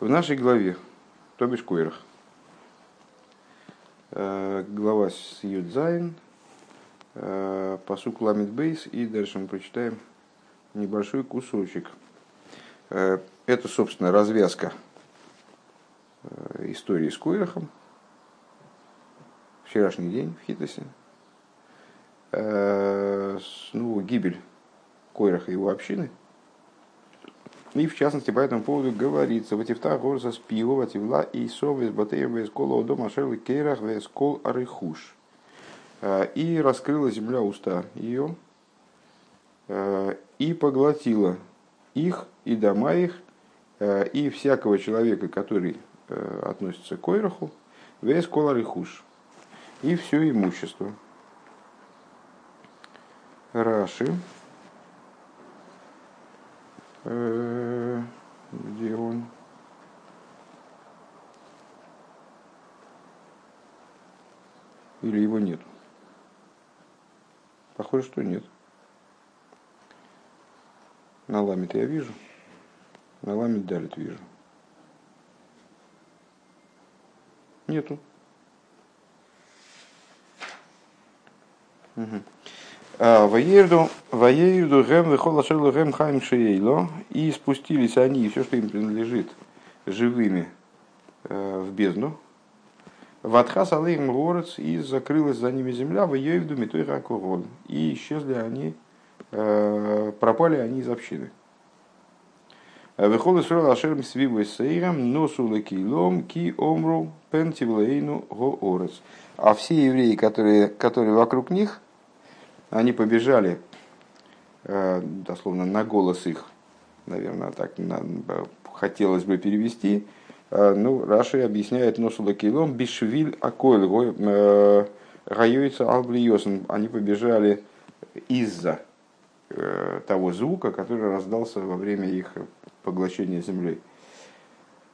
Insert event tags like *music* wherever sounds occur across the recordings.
В нашей главе, то бишь Койрах, э, глава с Юдзайн, э, посук Ламит Бейс, и дальше мы прочитаем небольшой кусочек. Э, это, собственно, развязка истории с Койрахом. Вчерашний день в Хитосе. Ну, гибель Койраха и его общины – и в частности по этому поводу говорится, в Атифта горза спиву, вативла и сов из батеев вескола дома шерлы кейрах вескол арыхуш. Э, и раскрыла земля уста ее, э, и поглотила их, и дома их, э, и всякого человека, который относится к Койраху, весь коларихуш, и все имущество. Раши. Э, где он? Или его нет? Похоже, что нет. На ламит я вижу. На ламит далит вижу. Нету. Угу. Ваерду, Ваерду, Гем, Вехола Шерлу, Гем, Хайм, Шейло. И спустились они, все, что им принадлежит, живыми э, в бездну. Ватхас алейм горец, и закрылась за ними земля, в Йевду, Митой Ракурон. И исчезли они, э, пропали они из общины. Вехола Шерлу, Ашерм, Свивой Сейрам, Носу Лекилом, Ки Омру, Пентивлейну, Гоорец. А все евреи, которые, которые вокруг них, они побежали, э, дословно, на голос их, наверное, так хотелось бы перевести. Э, ну, Раши объясняет Носула Килом Бишвиль Акойл э, Гайойца Алблиосен. Они побежали из-за того звука, который раздался во время их поглощения землей.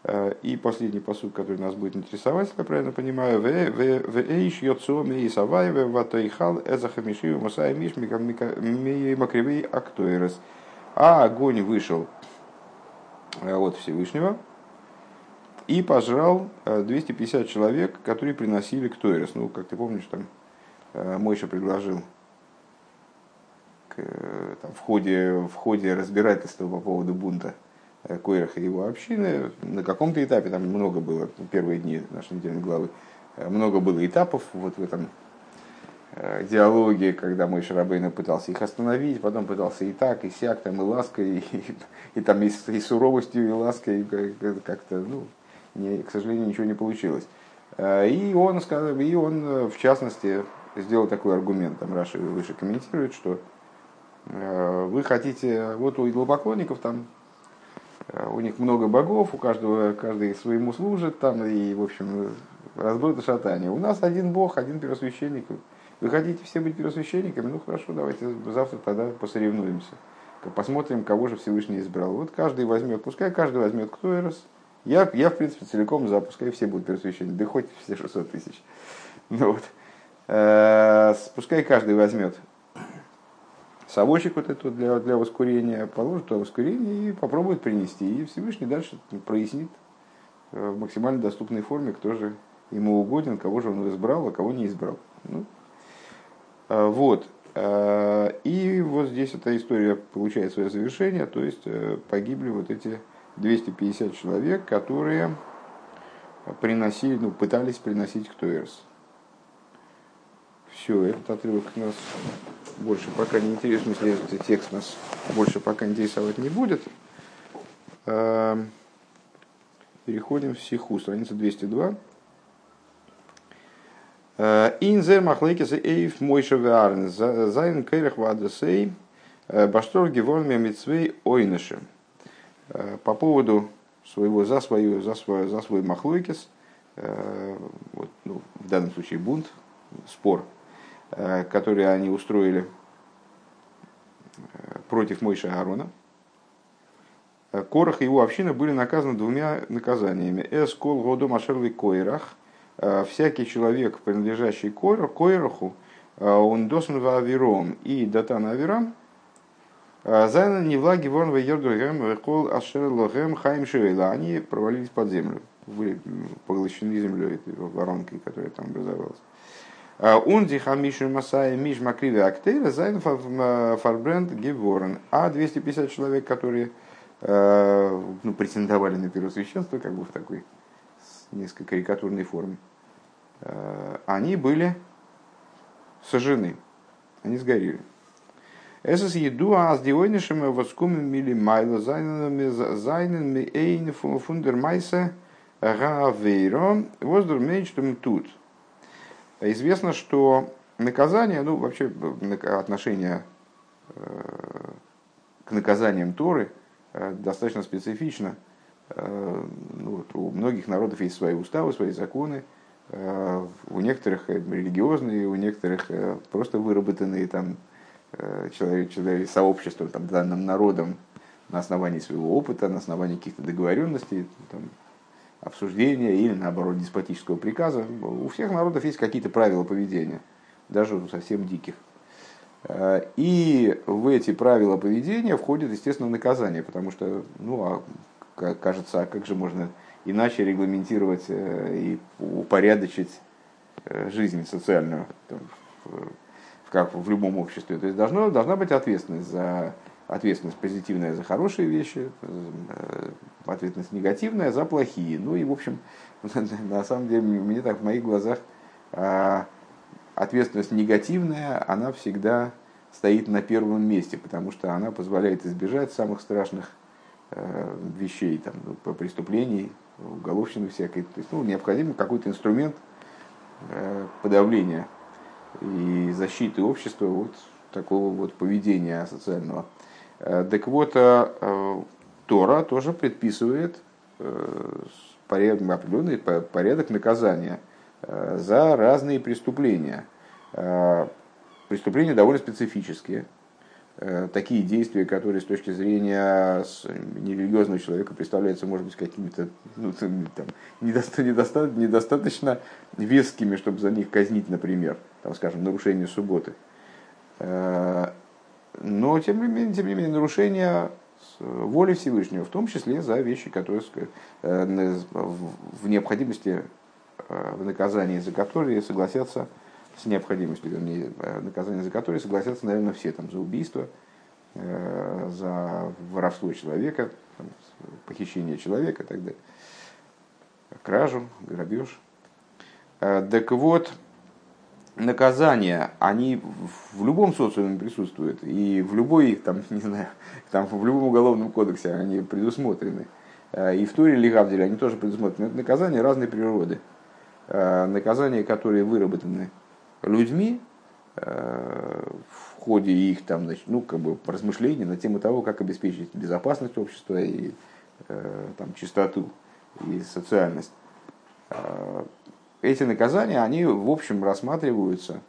Э, и последний посуд, который нас будет интересовать, если я правильно понимаю, в эйш йоцо мей саваеве ватайхал эзахамишию мусай миш макривей актуэрес. А огонь вышел э, от Всевышнего и пожрал 250 э, человек, которые приносили к Тойрес. Ну, как ты помнишь, там Мойша предложил там, в, ходе, в ходе разбирательства по поводу бунта Койраха и его общины. На каком-то этапе, там много было, первые дни нашей недельной главы, э, много было этапов вот в этом э, диалоге, когда мой Шарабейна пытался их остановить, потом пытался и так, и сяк, там, и лаской, и, и, и там и, и суровостью, и лаской, как-то, ну, не, к сожалению, ничего не получилось. И он, сказал, и он, в частности, сделал такой аргумент, там Раши выше комментирует, что вы хотите, вот у идолопоклонников там Э, у них много богов, у каждого каждый своему служит там, и, в общем, разброд и шатание. У нас один бог, один первосвященник. Вы хотите все быть первосвященниками? Ну хорошо, давайте завтра тогда посоревнуемся. Посмотрим, кого же Всевышний избрал. Вот каждый возьмет, пускай каждый возьмет кто раз. Я, я, в принципе, целиком за, пускай все будут первосвященники, да хоть все 600 тысяч. Ну, вот. Э, пускай каждый возьмет совочек вот эту для, для воскурения, положит туда воскурение и попробует принести. И Всевышний дальше прояснит э, в максимально доступной форме, кто же ему угоден, кого же он избрал, а кого не избрал. Ну, э, вот. Э, и вот здесь эта история получает свое завершение, то есть погибли вот эти 250 человек, которые приносили, ну, пытались приносить к Тойерс. Все, этот отрывок нас больше пока не интересует, в текст нас больше пока интересовать не будет. Эм, переходим в Сиху, страница 202. Э, אין זייער מחלוקת אויף משה ואהרן זיינען קרח ועדתו э, באשטראפט געווארן מיט צוויי עונשים. Э, по поводу своего, за, свою, за, свой, за свой махлойкес, вот, ну, в данном случае бунт, спор, которые они устроили э, против Мойши Аарона, э, Корах и его община были наказаны двумя наказаниями. Эскол годом ашерли койрах. Всякий человек, принадлежащий койраху, он досн авиром и датан авирам, זיינען נבלע געווארן, וירדו הם וכל אשר להם חיים שאולה. Они провалились под землю, были поглощены землей, воронкой, которая там образовалась. און די חמישים ומאתים איש מקריבי הקטורת זיינען פארברענט געווארן. А 250 человек, которые ну, претендовали на первосвященство, как бы в такой несколько карикатурной форме, они были сожжены, они сгорели. Эсэс еду а с дивойнишем воскумен мили майло зайнен ми эйн фундер майса гавейро воздур меньштум тут. Известно, что наказание, ну вообще отношение э, к наказаниям Торы э, достаточно специфично. Э, ну, вот у многих народов есть свои уставы, свои законы, у некоторых религиозные, у некоторых просто выработанные там Э, человек, человек, сообществом, там, данным народом на основании своего опыта, на основании каких-то договоренностей, там, обсуждения или, наоборот, деспотического приказа. У всех народов есть какие-то правила поведения, даже у совсем диких. Э, и в эти правила поведения входит, естественно, наказание, потому что, ну, а, кажется, а как же можно иначе регламентировать э, и упорядочить жизнь социальную там, как в любом обществе. То есть должно, должна быть ответственность за ответственность позитивная за хорошие вещи, э, ответственность негативная за плохие. Ну и, в общем, *laughs* на самом деле, мне так в моих глазах а, ответственность негативная, она всегда стоит на первом месте, потому что она позволяет избежать самых страшных э, вещей, там, ну, преступлений, уголовщины всякой. То есть, ну, необходим какой-то инструмент э, подавления и защиты общества от такого вот поведения социального. Э, так вот, э, Тора тоже предписывает э, определенный порядок наказания за разные преступления. Преступления довольно специфические. Такие действия, которые с точки зрения нерелигиозного человека представляются, может быть, какими-то ну, там, недостаточно, недостаточно вескими, чтобы за них казнить, например там, скажем, нарушение субботы. Э, но, тем не менее, тем не менее нарушение воли Всевышнего, в том числе за вещи, которые э, в необходимости э, в наказании за которые согласятся с необходимостью, вернее, наказание за которые согласятся, наверное, все, там, за убийство, за воровство человека, там, похищение человека и так далее, кражу, грабеж. Так вот, наказания, они в любом социуме присутствуют, и в любой, там, *laughs* не знаю, там, в любом уголовном кодексе они предусмотрены. Э, и в Туре или Гавделе они тоже предусмотрены. Это наказания разной природы. Э, наказания, которые выработаны людьми э, в ходе их там, ну, как бы размышлений на тему того, как обеспечить безопасность общества и там, чистоту и социальность эти наказания, они в общем рассматриваются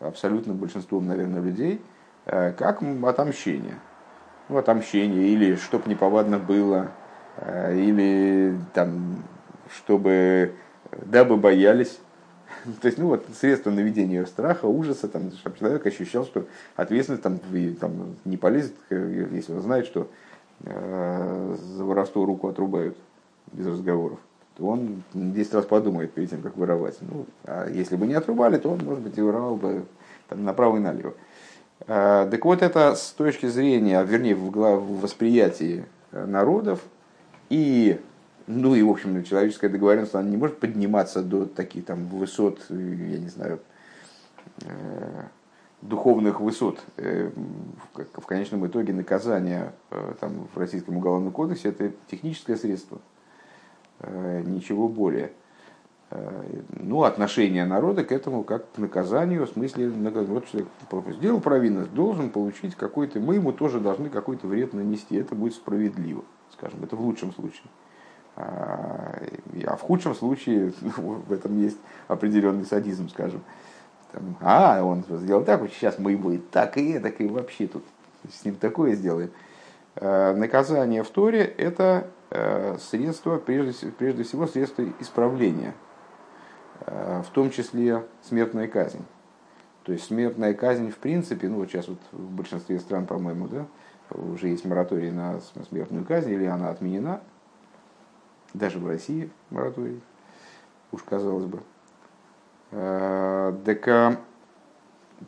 абсолютно большинством, наверное, людей э, как отомщение. Ну, отомщение, или чтоб неповадно было, э, или там, чтобы, дабы боялись. *laughs* То есть, ну вот, средство наведения страха, ужаса, там, чтобы человек ощущал, что ответственность там, там, не полезет, э, если он знает, что э, за воровство руку отрубают без разговоров он 10 раз подумает перед тем, как воровать. Ну, а если бы не отрубали, то он, может быть, и воровал бы там, направо и налево. А, так вот, это с точки зрения, вернее, в, восприятии э, народов и, ну и, в общем, человеческая договоренность, она не может подниматься до таких там высот, э, я не знаю, э, духовных высот. В конечном итоге наказание там, в Российском уголовном кодексе это техническое средство – ничего более. Э, ну, отношение народа к этому как к наказанию, в смысле, вот человек сделал провинность, должен получить какой-то, мы ему тоже должны какой-то вред нанести, это будет справедливо, скажем, это в лучшем случае. А, а в худшем случае *laughs* в этом есть определенный садизм, скажем. Там, а, он сделал так, вот сейчас мы его и так, и так, и вообще тут с ним такое сделаем. Э, наказание в Торе – это Э, средство, прежде, прежде всего, средство исправления, э, в том числе смертная казнь. То есть смертная казнь в принципе, ну вот сейчас вот в большинстве стран, по-моему, да, уже есть мораторий на смертную казнь, или она отменена, даже в России мораторий, уж казалось бы. Так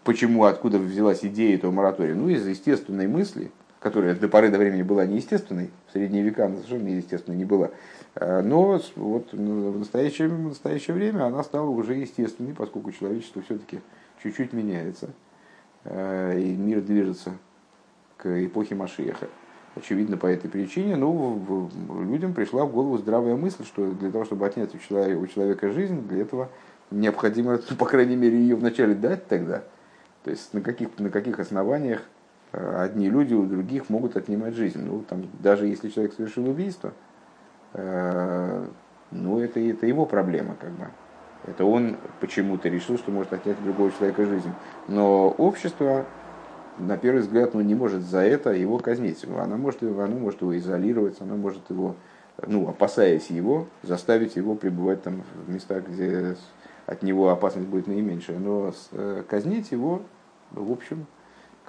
почему, откуда взялась идея этого моратория? Ну, из естественной мысли, которая до поры до времени была неестественной, в средние века она совершенно неестественной не была, но вот в настоящее, в настоящее время она стала уже естественной, поскольку человечество все-таки чуть-чуть меняется, и мир движется к эпохе Машеха. Очевидно, по этой причине, ну, людям пришла в голову здравая мысль, что для того, чтобы отнять у человека, у человека жизнь, для этого необходимо, *laughs* по крайней мере, ее вначале дать тогда. То есть на каких, на каких основаниях э, одни люди у других могут отнимать жизнь. Ну, там, даже если человек совершил убийство, э, ну, это, это его проблема, как бы. Это он почему-то решил, что может отнять другого человека жизнь. Но общество на первый взгляд, ну, не может за это его казнить. Она может, она может его изолировать, она может его, ну, опасаясь его, заставить его пребывать там в местах, где от него опасность будет наименьшая. Но э, казнить его, в общем,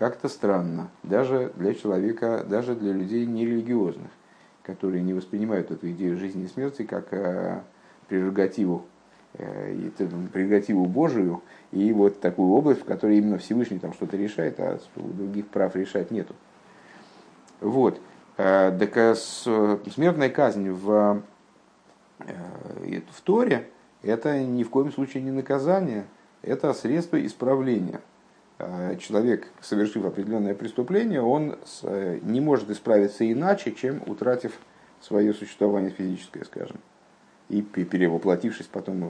как-то странно. Даже для человека, даже для людей нерелигиозных, которые не воспринимают эту идею жизни и смерти как э, прерогативу Э, прерогативу Божию и вот такую область, в которой именно Всевышний там что-то решает, а других прав решать нету. Вот. Э, так а смертная казнь в, э, в Торе это ни в коем случае не наказание, это средство исправления. Человек, совершив определенное преступление, он не может исправиться иначе, чем утратив свое существование физическое, скажем и перевоплотившись потом,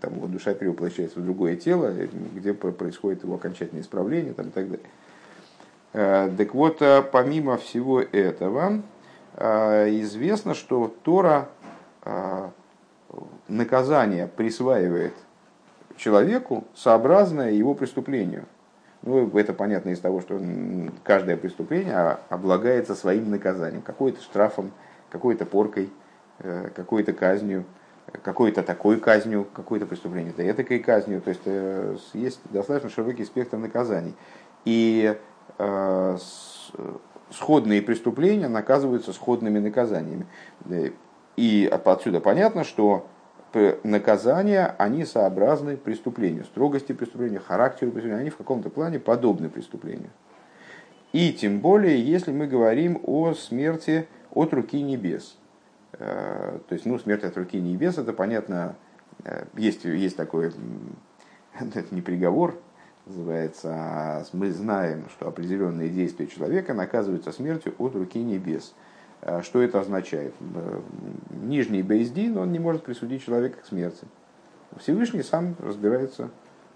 там, его душа перевоплощается в другое тело, где происходит его окончательное исправление там, и так далее. Э, так вот, э, помимо всего этого, э, известно, что Тора наказание присваивает человеку, сообразное его преступлению. Ну, это понятно из того, что каждое преступление облагается своим наказанием, какой-то штрафом, какой-то поркой, какой-то казнью какой-то такой казнью, какое-то преступление, да этакой казнью. То есть э, есть достаточно широкий спектр наказаний. И э, сходные преступления наказываются сходными наказаниями. И отсюда понятно, что наказания, они сообразны преступлению, строгости преступления, характеру преступления, они в каком-то плане подобны преступлению. И тем более, если мы говорим о смерти от руки небес – Э, то есть, ну, смерть от руки небес, это понятно, э, есть, есть такой, *laughs* это не приговор, называется, а мы знаем, что определенные действия человека наказываются смертью от руки небес. Э, что это означает? Нижний Бейздин, он не может присудить человека к смерти. Всевышний сам разбирается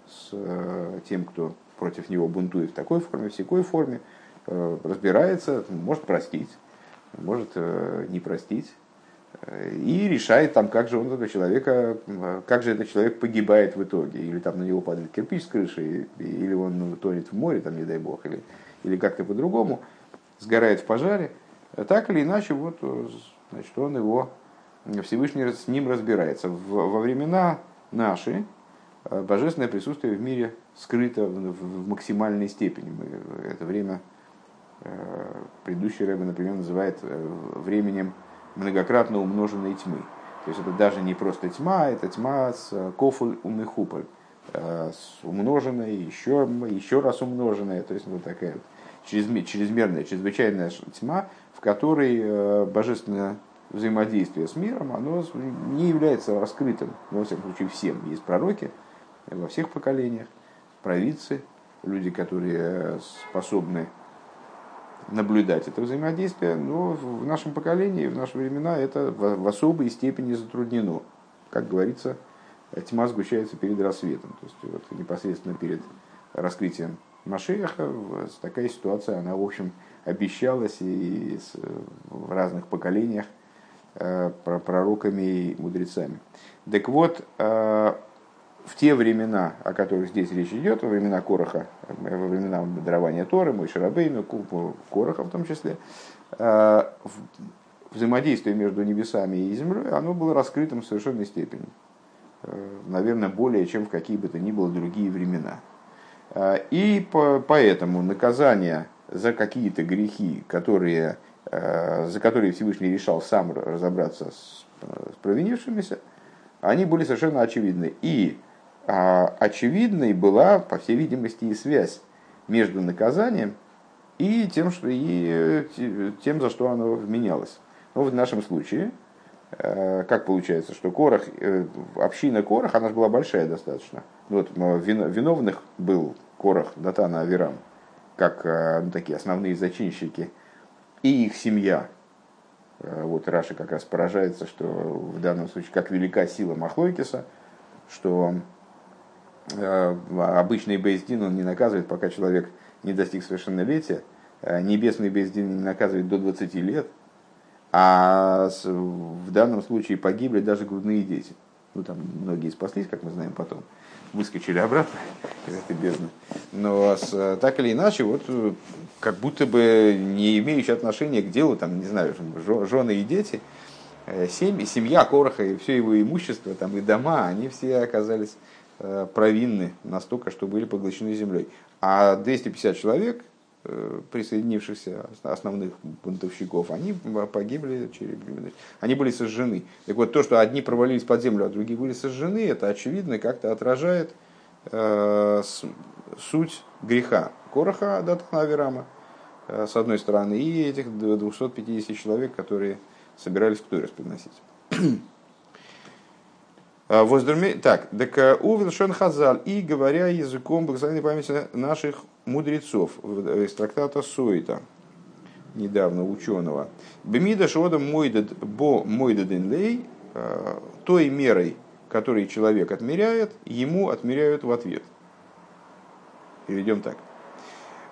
с тем, кто против него бунтует в такой форме, в всякой форме, разбирается, может простить, может не простить, и решает там, как же он этого человека, как же этот человек погибает в итоге, или там на него падает кирпич с крыши, или он тонет в море, там, не дай бог, или, или как-то по-другому, сгорает в пожаре, так или иначе, вот, значит, он его, Всевышний с ним разбирается. Во времена наши э, божественное присутствие в мире скрыто в максимальной степени. Мы это время э, предыдущий Рэбе, например, называет э, временем многократно умноженной тьмы. То есть это даже не просто тьма, это тьма с кофуль умехуполь, э, с умноженной, еще, еще раз умноженная, то есть вот такая чрезмерная, чрезвычайная тьма, в которой э, божественное взаимодействие с миром, оно не является раскрытым, во всяком случае всем. Есть пророки во всех поколениях, провидцы, люди, которые э, способны наблюдать это взаимодействие, но в нашем поколении, в наши времена это в особой степени затруднено. Как говорится, тьма сгущается перед рассветом. То есть вот, непосредственно перед раскрытием Машеха такая ситуация, она, в общем, обещалась и в разных поколениях э, пророками и мудрецами. Так вот, э, в те времена, о которых здесь речь идет, во времена Короха, во времена дарования Торы, мой Шарабейну, Короха в том числе, э, взаимодействие между небесами и землей, оно было раскрытым в совершенной степени. Э, наверное, более чем в какие бы то ни было другие времена. Э, и поэтому наказание за какие-то грехи, которые, за которые Всевышний решал сам разобраться с, с провинившимися, они были совершенно очевидны. И а, очевидной была, по всей видимости, и связь между наказанием и тем, что, и тем за что оно вменялось. Ну, в нашем случае, э, как получается, что Корах, э, община Корах, она же была большая достаточно. Вот виновных был Корах, Датана, Авирам, как э, ну, такие основные зачинщики, и их семья. Вот Раша как раз поражается, что в данном случае, как велика сила Махлойкиса, что обычный Бейздин он не наказывает, пока человек не достиг совершеннолетия, небесный Бейздин не наказывает до 20 лет, а в данном случае погибли даже грудные дети. Ну, там многие спаслись, как мы знаем потом, выскочили обратно *laughs* из этой бездны. Но с, так или иначе, вот как будто бы не имеющие отношения к делу, там, не знаю, жены и дети, э, семьи, семья Короха и все его имущество, там, и дома, они все оказались э, провинны настолько, что были поглощены землей. А 250 человек, Э, присоединившихся основных бунтовщиков, они погибли, они были сожжены. Так вот, то, что одни провалились под землю, а другие были сожжены, это очевидно как-то отражает э, суть греха Короха Датхана Авирама, э, с одной стороны, и этих 250 человек, которые собирались кто приносить. *clears throat* А, Воздурме... Так, так э, Увел Шон Хазал, и говоря языком благословенной памяти наших мудрецов из трактата Сойта, недавно ученого. Бемида шода мойдад бо мойдаден лей, э, той мерой, которой человек отмеряет, ему отмеряют в ответ. Переведем так.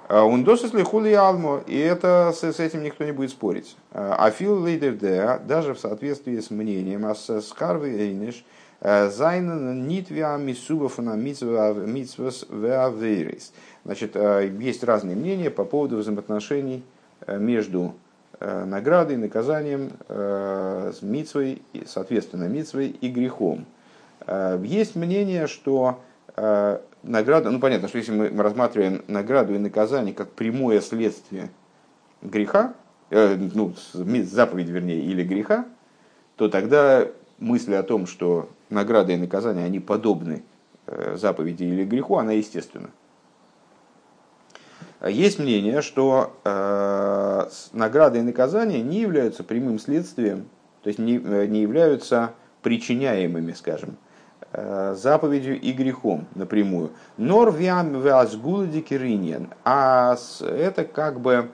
Ундосис лихули алмо, и это с, с этим никто не будет спорить. Афил лейдер даже в соответствии с мнением, а с скарвы эйниш, Зайнен нитвиа мисува митсвас веаверис. Значит, э, есть разные мнения по поводу взаимоотношений э, между э, наградой, наказанием, с митсвой, соответственно, митсвой и грехом. Есть мнение, что награда, ну понятно, что если мы рассматриваем награду и наказание как прямое следствие греха, ну, заповедь, вернее, или греха, то тогда мысль о том, что награда и наказание, они подобны э, заповеди или греху, она естественна. Есть мнение, что э, награда и наказание не являются прямым следствием, то есть не, э, не являются причиняемыми, скажем, э, заповедью и грехом напрямую. Нор виам кириньян. А это как бы,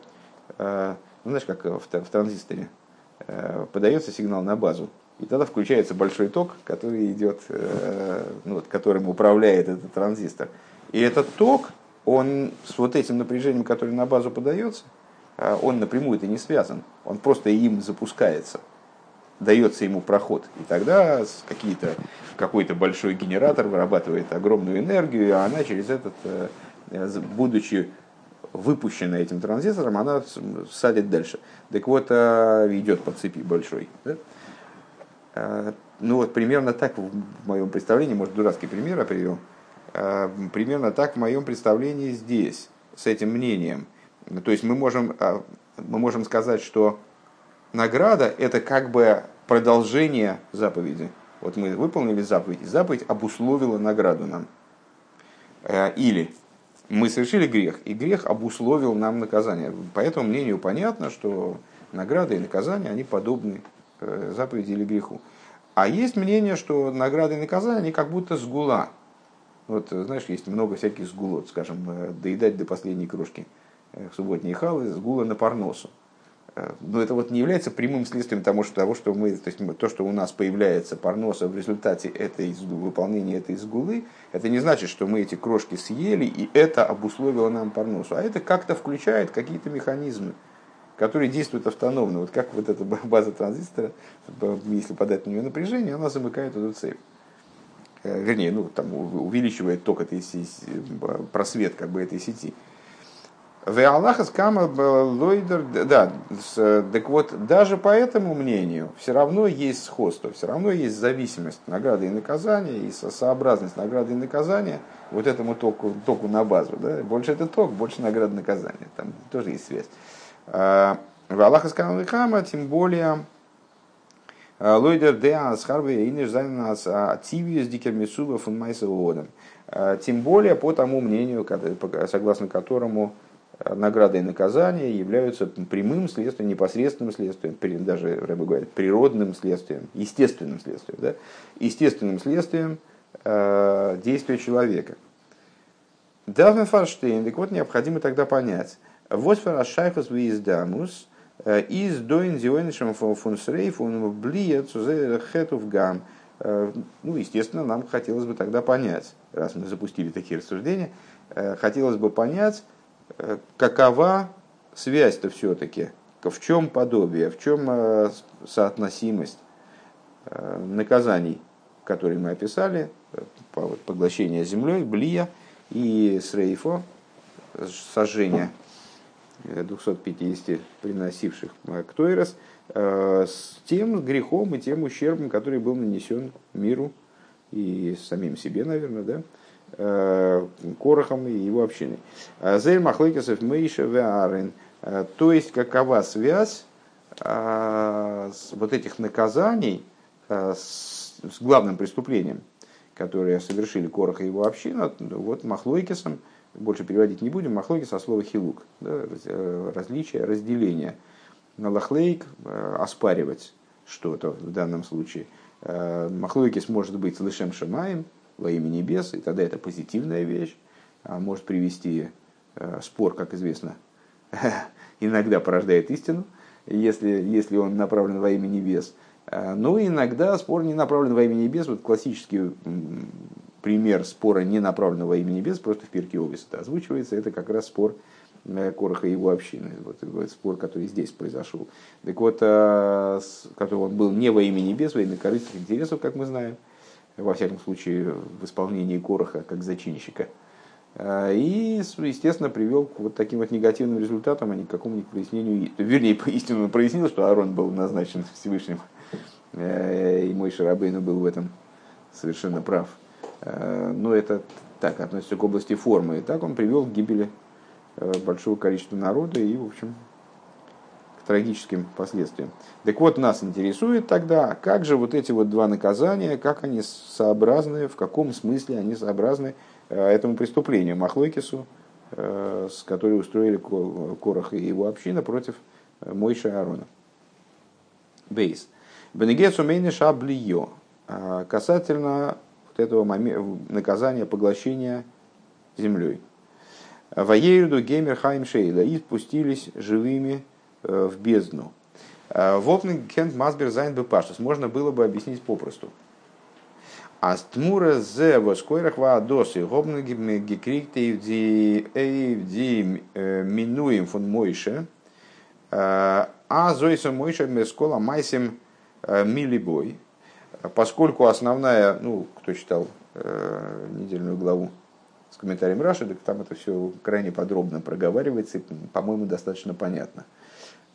э, ну, знаешь, как в, в транзисторе, э, подается сигнал на базу. И тогда включается большой ток, который идет, э, ну, вот, которым управляет этот транзистор. И этот ток, он с вот этим напряжением, которое на базу подается, э, он напрямую это не связан. Он просто им запускается, дается ему проход. И тогда какие-то, какой-то большой генератор вырабатывает огромную энергию, и она через этот, э, будучи выпущена этим транзистором, она садит дальше. Так вот, идет по цепи большой. Да? Э, ну вот примерно так в моем представлении, может дурацкий пример я привел, э, примерно так в моем представлении здесь, с этим мнением. То есть мы можем, э, мы можем сказать, что награда это как бы продолжение заповеди. Вот мы выполнили заповедь, и заповедь обусловила награду нам. Или мы совершили грех, и грех обусловил нам наказание. По этому мнению понятно, что награда и наказание, они подобны заповеди или греху. А есть мнение, что награды и наказания, они как будто сгула. Вот, знаешь, есть много всяких сгулот, скажем, э, доедать до последней крошки э, субботние халы, сгула на парносу. Но это вот не является прямым следствием того, что, того, что мы, то, есть то, что у нас появляется парноса в результате этой, выполнения этой сгулы, это не значит, что мы эти крошки съели, и это обусловило нам парносу. А это как-то включает какие-то механизмы которые действуют автономно. Вот как вот эта *laughs* база транзистора, если подать на нее напряжение, она замыкает эту цепь. Э, вернее, ну, там увеличивает ток этой сети, просвет как бы этой сети. В Аллахас Кама Лойдер, да, так вот, даже по этому мнению все равно есть сходство, все равно есть зависимость награды и наказания, и сообразность награды и наказания вот этому току, току на базу. Да? Больше это ток, больше награды и наказания. Там тоже есть связь. А, в Аллахас Кама тем более Лойдер де Асхарве и Нежзайнас Тивиус Дикермисуба фун Майса Тем более по тому мнению, согласно которому награда и наказание являются прямым следствием, непосредственным следствием, даже, Рэбе говорит, природным следствием, естественным следствием, да? естественным следствием э, действия человека. Давно Фарштейн, так вот необходимо тогда понять, вот фарашайхус вииздамус, э, из доин зионишем фунсрей фун блия хетув гам. Э, ну, естественно, нам хотелось бы тогда понять, раз мы запустили такие рассуждения, э, хотелось бы понять, какова связь-то все-таки, в чем подобие, в чем соотносимость наказаний, которые мы описали, поглощение землей, блия и срейфо, сожжение 250 приносивших ктойрос, с тем грехом и тем ущербом, который был нанесен миру и самим себе, наверное, да, Э, Корохом и его общиной. Э, Зель Махлойкесов Мейша Веарен. Э, то есть, какова связь вот этих наказаний с главным преступлением, которое совершили Корох и его община, вот Махлойкесом, больше переводить не будем, Махлойкес, а слово хилук, да, различие, разделение. Лахлейк оспаривать что-то в данном случае. Махлойкес может быть лышем шамаем, во имя небес, и тогда это позитивная вещь, а может привести э, спор, как известно, *laughs* иногда порождает истину, если, если он направлен во имя небес. Но иногда спор не направлен во имя небес. Вот классический пример спора, не направленного во имя небес, просто в перке Овис это озвучивается, это как раз спор э, Короха и его общины. Вот, вот спор, который здесь произошел. Так вот, а, который он был не во имя небес, во имя корыстных интересов, как мы знаем во всяком случае, в исполнении Короха как зачинщика. И, естественно, привел к вот таким вот негативным результатам, а не к какому-нибудь прояснению. Вернее, *laughs* истину прояснил, что Аарон был назначен Всевышним, э, и мой Шарабейну был в этом совершенно прав. А, но это так относится к области формы. И так он привел к гибели э, большого количества народа и, в общем, трагическим последствиям. Так вот, нас интересует тогда, как же вот эти вот два наказания, как они сообразны, в каком смысле они сообразны э, этому преступлению, Махлойкису, э, с которой устроили Корах и его община против э, Мойша и Аарона. Бейс. Бенегецу мейни шаблио. Касательно этого наказания поглощения землей. Ваеюду геймер хайм шейла. И спустились живыми Э, в бездну. Э, Вопнинг кент масбер зайн бепаштус. Можно было бы объяснить попросту. А стмура зе воскойрах ва досы гобнги гекрикте эйвди э, минуем фон мойше. А зойса мойше мескола майсим милибой. Поскольку основная, ну, кто читал недельную главу с комментарием Раши, так там это все крайне подробно проговаривается и, по-моему, достаточно понятно.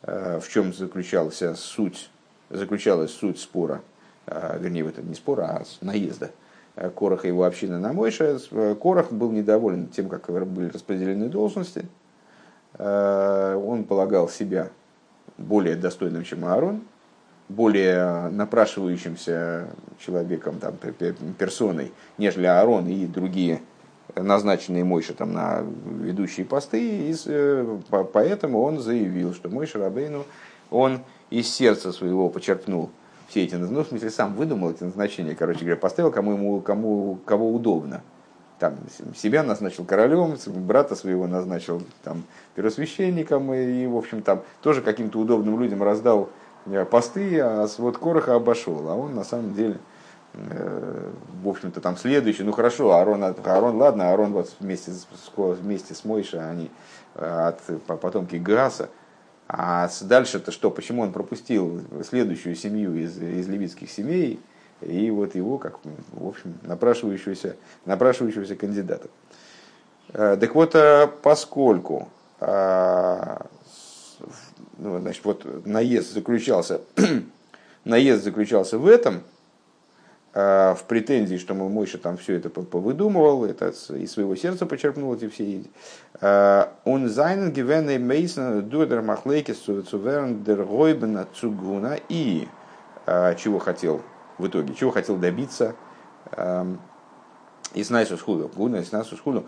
Э, в чем заключалась суть, заключалась суть спора, э, вернее, это не спора, а наезда э, Короха и его общины на Мойша. Корох был недоволен тем, как были распределены должности. Он полагал себя более достойным, чем Аарон, более напрашивающимся человеком, там, персоной, нежели Аарон и другие назначенные Мойша там, на ведущие посты, и э, поэтому он заявил, что Мойша Рабейну, он из сердца своего почерпнул все эти, ну, в смысле, сам выдумал эти назначения, короче говоря, поставил кому ему, кому, кого удобно. Там себя назначил королем, брата своего назначил там первосвященником, и, в общем, там тоже каким-то удобным людям раздал посты, а вот Короха обошел. А он на самом деле Э, в общем-то, там следующий, ну хорошо, Аарон, Аарон ладно, Аарон вот вместе с, вместе с Мойша, они э, от потомки Гаса, а дальше-то что, почему он пропустил следующую семью из, из левитских семей, и вот его, как, в общем, напрашивающегося, напрашивающегося кандидата. Э, так вот, поскольку ну, значит, вот наезд заключался, *clears throat* наезд заключался в этом, в претензии, что мол, Мойша там все это повыдумывал, это из своего сердца почерпнул эти все Он зайнен гивенный мейсен дудер махлейки суверен дер гойбена цугуна и чего хотел в итоге, чего хотел добиться и снайсус худу, гуна и снайсус худу,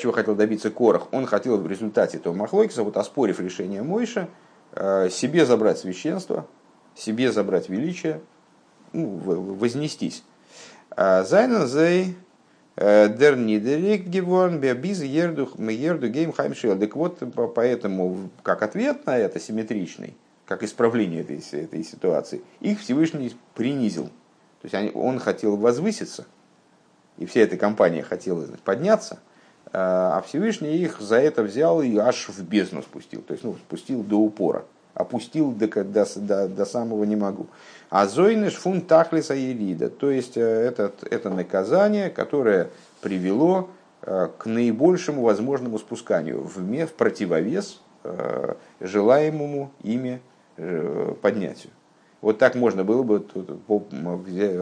чего хотел добиться Корах, он хотел в результате этого махлойкиса, вот оспорив решение Мойша, себе забрать священство, себе забрать величие, ну, вознестись. זיינען זיי э, דערנידעריקט געווארן ביז ירדו ירדו הם חיים שאולה. Так вот, поэтому, как ответ на это симметричный, как исправление этой, этой ситуации, их Всевышний принизил. То есть он хотел возвыситься – и вся эта компания хотела подняться, э, а Всевышний их за это взял и аж в бездну спустил, то есть ну, спустил до упора, опустил до, до, до, до самого не могу. А зойныш фун тахлиса ерида, то есть э, это, это наказание, которое привело э, к наибольшему возможному спусканию в, в противовес желаемому ими поднятию. Вот так можно было бы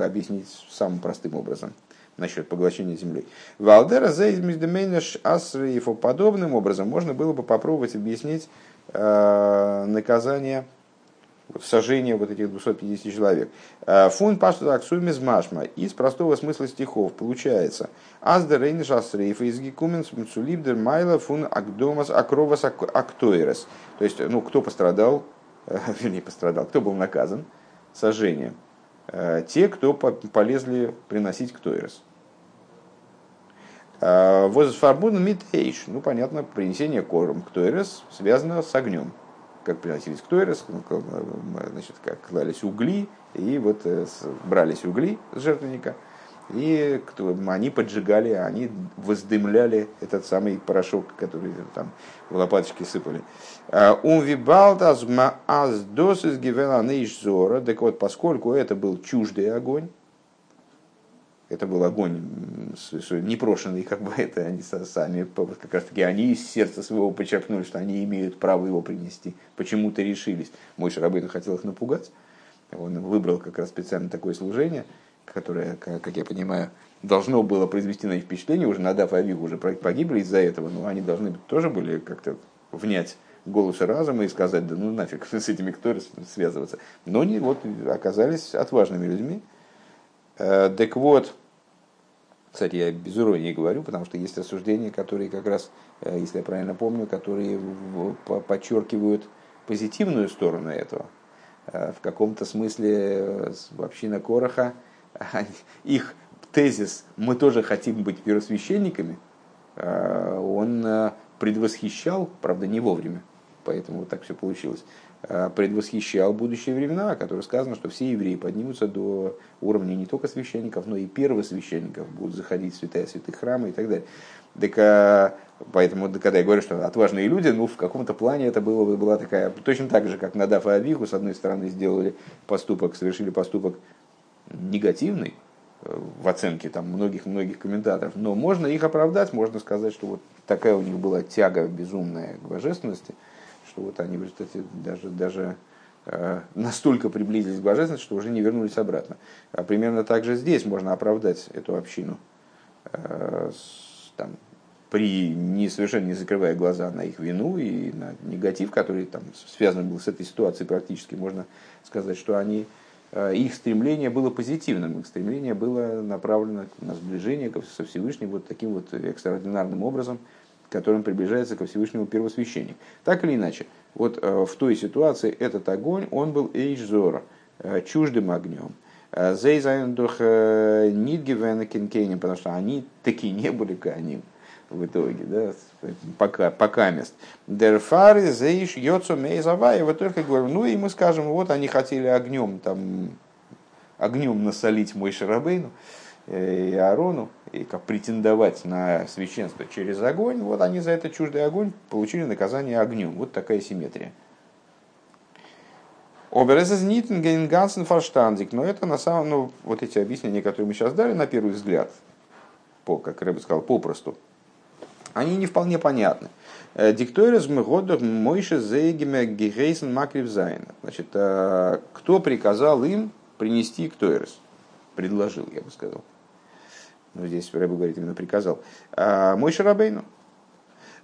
объяснить самым простым образом насчет поглощения земли. Валдера зейзмиздемейнеш асрифу подобным образом можно было бы попробовать объяснить э, наказание сожжения вот этих 250 человек. Э, фун пашту аксумис машма. Из простого смысла стихов получается. Аздер рейнеш асриф из гекуменс мцулибдер майла фун агдомас акровас актоирес. То есть, ну, кто пострадал, *laughs* вернее, пострадал, кто был наказан сожжением? Э, те, кто полезли приносить ктоирес. А, Возфарбун митейш. Ну, понятно, принесение корм ктойрес связано с огнем. Как приносились ктойрес, ну, значит, как клались угли, и вот э, брались угли с жертвенника, и они поджигали, они воздымляли этот самый порошок, который там в лопаточке сыпали. Умвибалтас мааз досис гивена зора. Так вот, поскольку это был чуждый огонь, это был огонь непрошенный, как бы это они сами, как раз таки они из сердца своего почерпнули, что они имеют право его принести. Почему-то решились. Мой Шарабейн хотел их напугать. Он выбрал как раз специально такое служение, которое, как я понимаю, должно было произвести на них впечатление. Уже Надав и Авиг уже погибли из-за этого, но они должны тоже были как-то внять голоса разума и сказать, да ну нафиг *laughs* с этими кто связываться. Но они вот оказались отважными людьми, Э, так вот, кстати, я без иронии говорю, потому что есть рассуждения, которые как раз, э, если я правильно помню, которые подчеркивают позитивную сторону этого. Э, в каком-то смысле община Короха, *laughs* их тезис «мы тоже хотим быть первосвященниками», он предвосхищал, правда, не вовремя, поэтому вот так все получилось, Э, предвосхищал будущие времена, о которых сказано, что все евреи поднимутся до уровня не только священников, но и первосвященников, будут заходить в святая святых храмы и так далее. Так, э, поэтому, когда я говорю, что отважные люди, ну, в каком-то плане это было, была такая, точно так же, как Надав и Авиху, с одной стороны, сделали поступок, совершили поступок негативный, э, в оценке там многих-многих комментаторов, но можно их оправдать, можно сказать, что вот такая у них была тяга безумная к божественности – что вот они в результате даже, даже э, настолько приблизились к божественности, что уже не вернулись обратно. А примерно так же здесь можно оправдать эту общину, э, там, при не совершенно не закрывая глаза на их вину и на негатив, который там связан был с этой ситуацией практически, можно сказать, что они э, их стремление было позитивным, их стремление было направлено на сближение со Всевышним вот таким вот экстраординарным образом – которым приближается ко Всевышнему первосвященник. Так или иначе, вот э, в той ситуации этот огонь, он был эйчзора, э, чуждым огнем. Э, Зейзайндух нидгивена кинкейнем, потому что они такие не были каним в итоге, да, пока, пока мест. Дерфары зейш мейзава, и вот только говорю, ну и мы скажем, вот они хотели огнем там, огнем насолить мой Шарабейну, и Аарону, и как претендовать на священство через огонь, вот они за это чуждый огонь получили наказание огнем. Вот такая симметрия. אבער ס'איז ניט אין גאנצן פארשטאנדיק. Но это на самом ну, вот эти объяснения, которые мы сейчас дали, на первый взгляд, по, как Ребе сказал, попросту, они не вполне понятны. די קטורת האט דאך משה זיי געהייסן מקריב זיין. Значит, кто приказал им принести ктойрес? Предложил, я бы сказал. Ну, здесь Рэбе говорит именно приказал. Мой Шарабейну.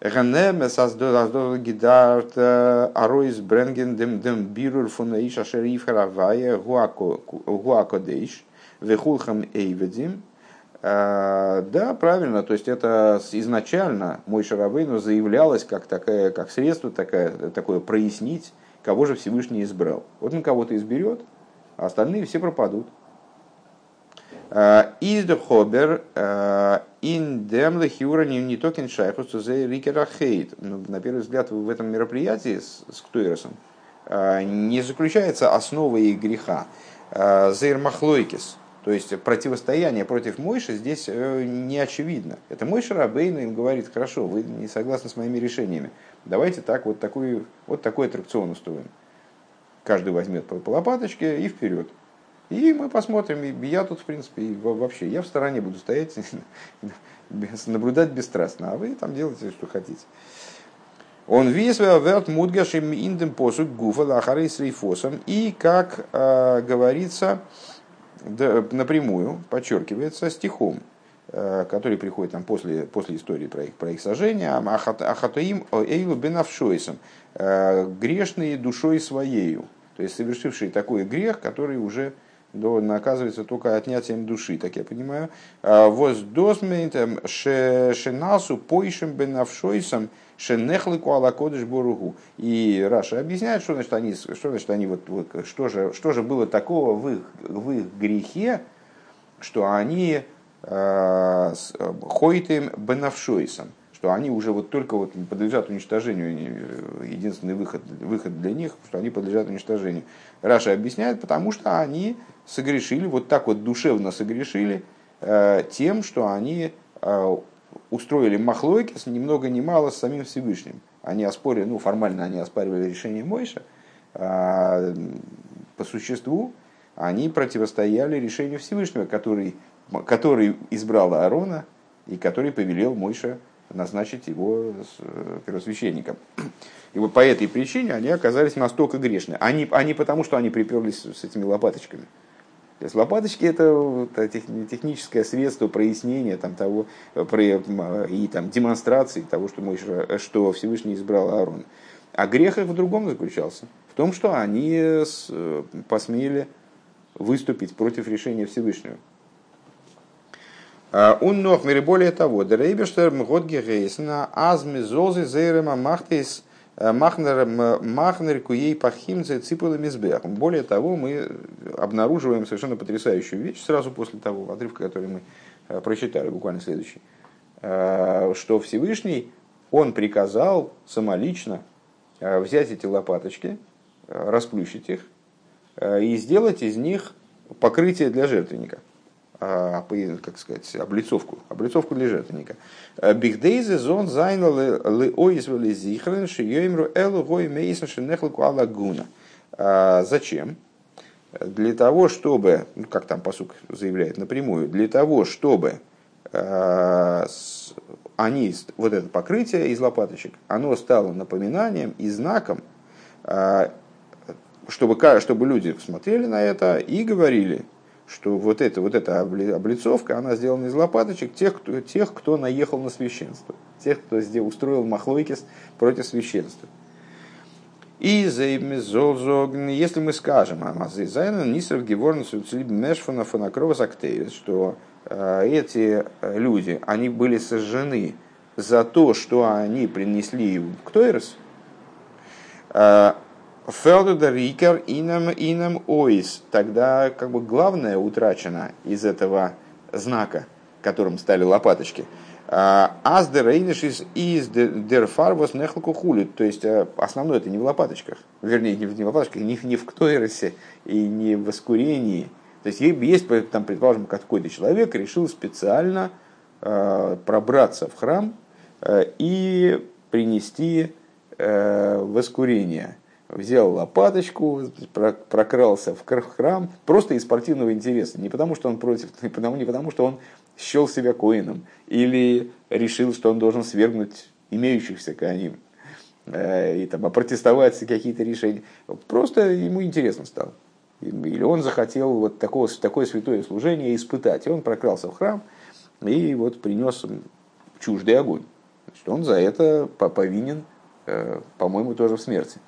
Ганеме создал гидарт аройс бренген дем дем бирур фун иша шериф харавая гуакодейш вехулхам эйведим. Да, правильно, то есть это изначально мой Шарабейну заявлялось как, такая, как средство такое, такое прояснить, кого же Всевышний избрал. Вот он кого-то изберет, а остальные все пропадут. Из хобер ин дем лехиура не токен шайхус зе рикера хейт. На первый взгляд в этом мероприятии с, с Ктуэросом не заключается основа их греха. Зейр махлойкис, то есть противостояние против Мойши здесь не очевидно. Это Мойша Рабейна им говорит, хорошо, вы не согласны с моими решениями, давайте так вот, такой, вот такой аттракцион устроим. Каждый возьмет по лопаточке и вперед. И мы посмотрим, я тут, в принципе, вообще, я в стороне буду стоять, *laughs* наблюдать бесстрастно, а вы там делайте, что хотите. Он весь верт мудгашим индем посуд гуфа лахары с рейфосом. И, как э, говорится, да, напрямую, подчеркивается стихом, э, который приходит там после, после истории про их, про их сожжение, ахатоим эйлу бенавшойсом, э, грешные душой своею. То есть совершившие такой грех, который уже до, наказывается только отнятием души, так я понимаю. А, Воз досментем шенасу поишем бенавшойсом шенехлику алакодыш боругу. И Раша объясняет, что значит они, что значит они вот, вот что же, что же было такого в их, в их грехе, что они ходят им бенавшойсом что они уже вот только вот подлежат уничтожению, э, единственный выход, выход для них, что они подлежат уничтожению. Раша объясняет, потому что они согрешили, вот так вот душевно согрешили э, тем, что они э, устроили махлойки ни много ни мало с самим Всевышним. Они оспорили, ну формально они оспаривали решение Мойша, а по существу они противостояли решению Всевышнего, который, который избрал Аарона и который повелел Мойша назначить его первосвященником. И вот по этой причине они оказались настолько грешны. Они, они потому, что они приперлись с этими лопаточками. То есть лопаточки это, техническое средство прояснения там, того, и там, демонстрации того, что, мы, что Всевышний избрал Аарон. А грех их в другом заключался. В том, что они посмели выступить против решения Всевышнего. Он ног более того, Дрейбештер мгод гейсна азми зозы зейрема махтис махнер махнер куей пахимце ципулы мизбех. Более того, мы обнаруживаем совершенно потрясающую вещь сразу после того отрывка, который мы э, прочитали, буквально следующий, э, что Всевышний, он приказал самолично э, взять эти лопаточки, расплющить их и сделать из них покрытие для жертвенника – как сказать, облицовку, облицовку для жертвенника. בכדי זיי זאָלן זיין לאות ולזכרון שיאמרו אלו היו מאותן שנחלקו על הכהונה. А, зачем? Для того, чтобы, ну, как там посук заявляет напрямую, для того, чтобы а, они, вот это покрытие из лопаточек, оно стало напоминанием и знаком, чтобы, чтобы люди смотрели на это и говорили, что вот эта, вот эта облицовка, она сделана из лопаточек тех, кто, тех, кто наехал на священство, тех, кто сделал, устроил махлойкис против священства. И если мы скажем, а Нисров Геворн Мешфона Фонакрова что э, эти люди, они были сожжены за то, что они принесли к Тойрес, э, Фелдуда Рикер инам ойс. Тогда как бы главное утрачено из этого знака, которым стали лопаточки. Аз дерейниш из из дерфарвос нехлку хулит. То есть э, основное это не в лопаточках. Вернее, не в, не в лопаточках, не, не в ктойросе и не в воскурении. То есть есть, там, предположим, какой-то человек решил специально э, пробраться в храм э, и принести э, воскурение взял лопаточку, прокрался в храм просто из спортивного интереса. Не потому, что он против, *laughs* не потому, не потому что он счел себя коином или решил, что он должен свергнуть имеющихся коаним э, и там, опротестовать какие-то решения. Просто ему интересно стало. Или он захотел вот такого, такое святое служение испытать. И он прокрался в храм и вот принес чуждый огонь. Значит, он за это повинен, э, по-моему, тоже в смерти.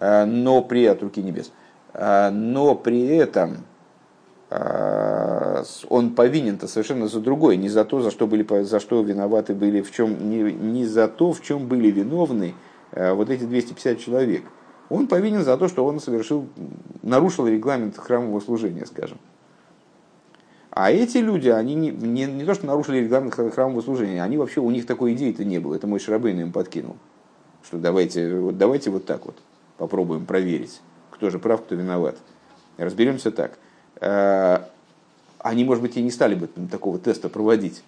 Э, но при от руки небес. Э, но при этом он повинен-то совершенно за другой, не за то, за что, были, за что виноваты были, в чем, не, не за то, в чем были виновны вот эти 250 человек. Он повинен за то, что он совершил, нарушил регламент храмового служения, скажем. А эти люди, они не, не, не то, что нарушили регламент храмового служения, они вообще, у них такой идеи-то не было. Это мой Шарабейн им подкинул. Что давайте вот, давайте вот так вот попробуем проверить, кто же прав, кто виноват. Разберемся так. Э, они, может быть, и не стали бы такого теста проводить.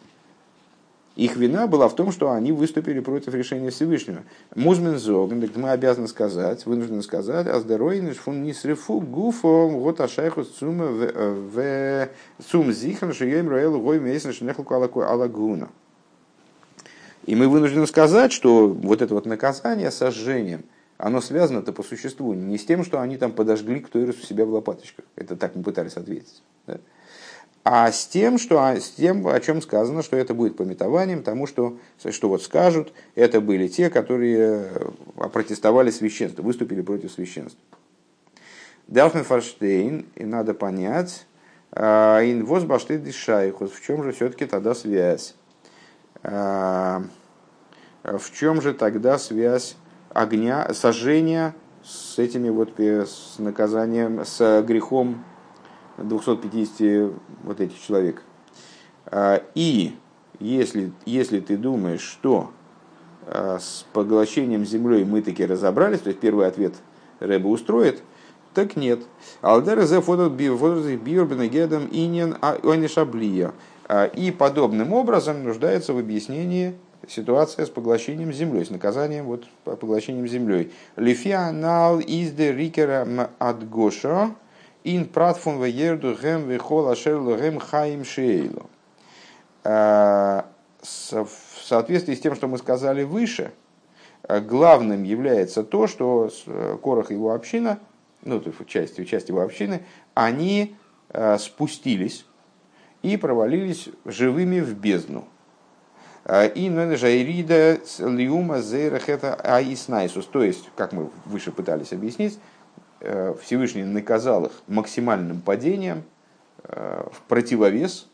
Их вина была в том, что они выступили против решения Всевышнего. Музмен зоген, так мы обязаны сказать, вынуждены сказать, а здоровье не срефу гуфо вот ашайху цума в цум зихан шием роэл гой месяц шнехлку алагуна. И мы вынуждены сказать, что вот это вот наказание сожжением, оно связано-то по существу не с тем, что они там подожгли кто у себя в лопаточках. Это так мы пытались ответить. Да? а с тем, что, а, с тем, о чем сказано, что это будет пометованием тому, что, что вот скажут, это были те, которые э, протестовали священство, выступили против священства. Дарфмен Фарштейн, и надо понять, а, инвоз башты дишайхус, в чем же все-таки тогда связь? А, в чем же тогда связь огня, сожжения с этими вот, э, с наказанием, с грехом 250 вот этих человек. А, и если, если ты думаешь, что а, с поглощением землей мы таки разобрались, то есть первый ответ Рэба устроит, так нет. Алдер зе биорбенегедом инин ойнишаблия. А, и подобным образом нуждается в объяснении ситуация с поглощением землей, с наказанием вот, поглощением землей. Лифианал из де рикера от Гоша, ин пратфун веерду гем вихол ашерлу гем хаим шейлу. В соответствии с тем, что мы сказали выше, главным является то, что Корах и его община, ну, то есть часть, часть его общины, они спустились и провалились живыми в бездну. И Жайрида Лиума Зейрахета Аиснайсус. То есть, как мы выше пытались объяснить, Э, Всевышний наказал их максимальным падением э, в противовес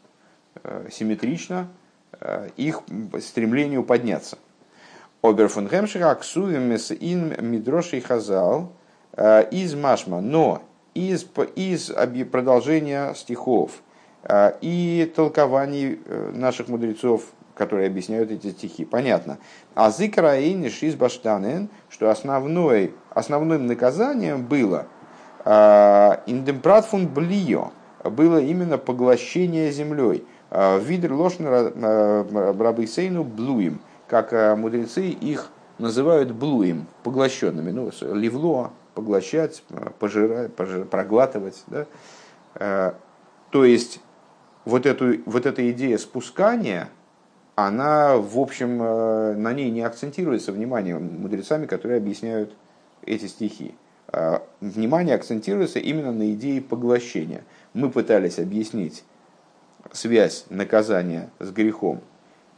э, симметрично их стремлению подняться. Оберфон Хемшиха Аксувимес ин Мидроши Хазал из Машма, но из, из продолжения стихов и толкований наших мудрецов которые объясняют эти стихи. Понятно. А зикраин шиз баштанен, что основной, основным наказанием было а, индемпратфун блио, было именно поглощение землей. А, Видер лошнера брабейсейну блуим, как а, мудрецы их называют блуим, поглощенными. Ну, ливло, поглощать, пожирать, пожирать проглатывать. Да? То есть, вот, эту, вот эта идея спускания – она, в общем, э, на ней не акцентируется внимание мудрецами, которые объясняют эти стихи. А, внимание акцентируется именно на идее поглощения. Мы пытались объяснить связь наказания с грехом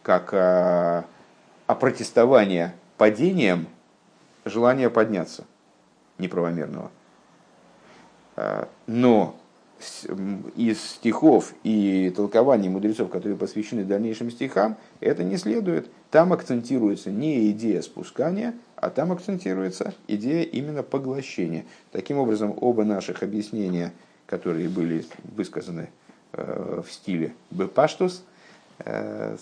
как опротестование падением желания подняться неправомерного. А, но из стихов и толкований мудрецов, которые посвящены дальнейшим стихам, это не следует. Там акцентируется не идея спускания, а там акцентируется идея именно поглощения. Таким образом, оба наших объяснения, которые были высказаны э, в стиле «бепаштус», э,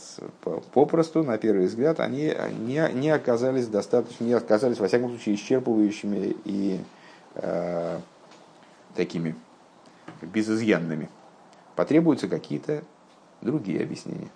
попросту, на первый взгляд, они не, не оказались достаточно, не оказались, во всяком случае, исчерпывающими и э, такими безызъянными. Потребуются какие-то другие объяснения.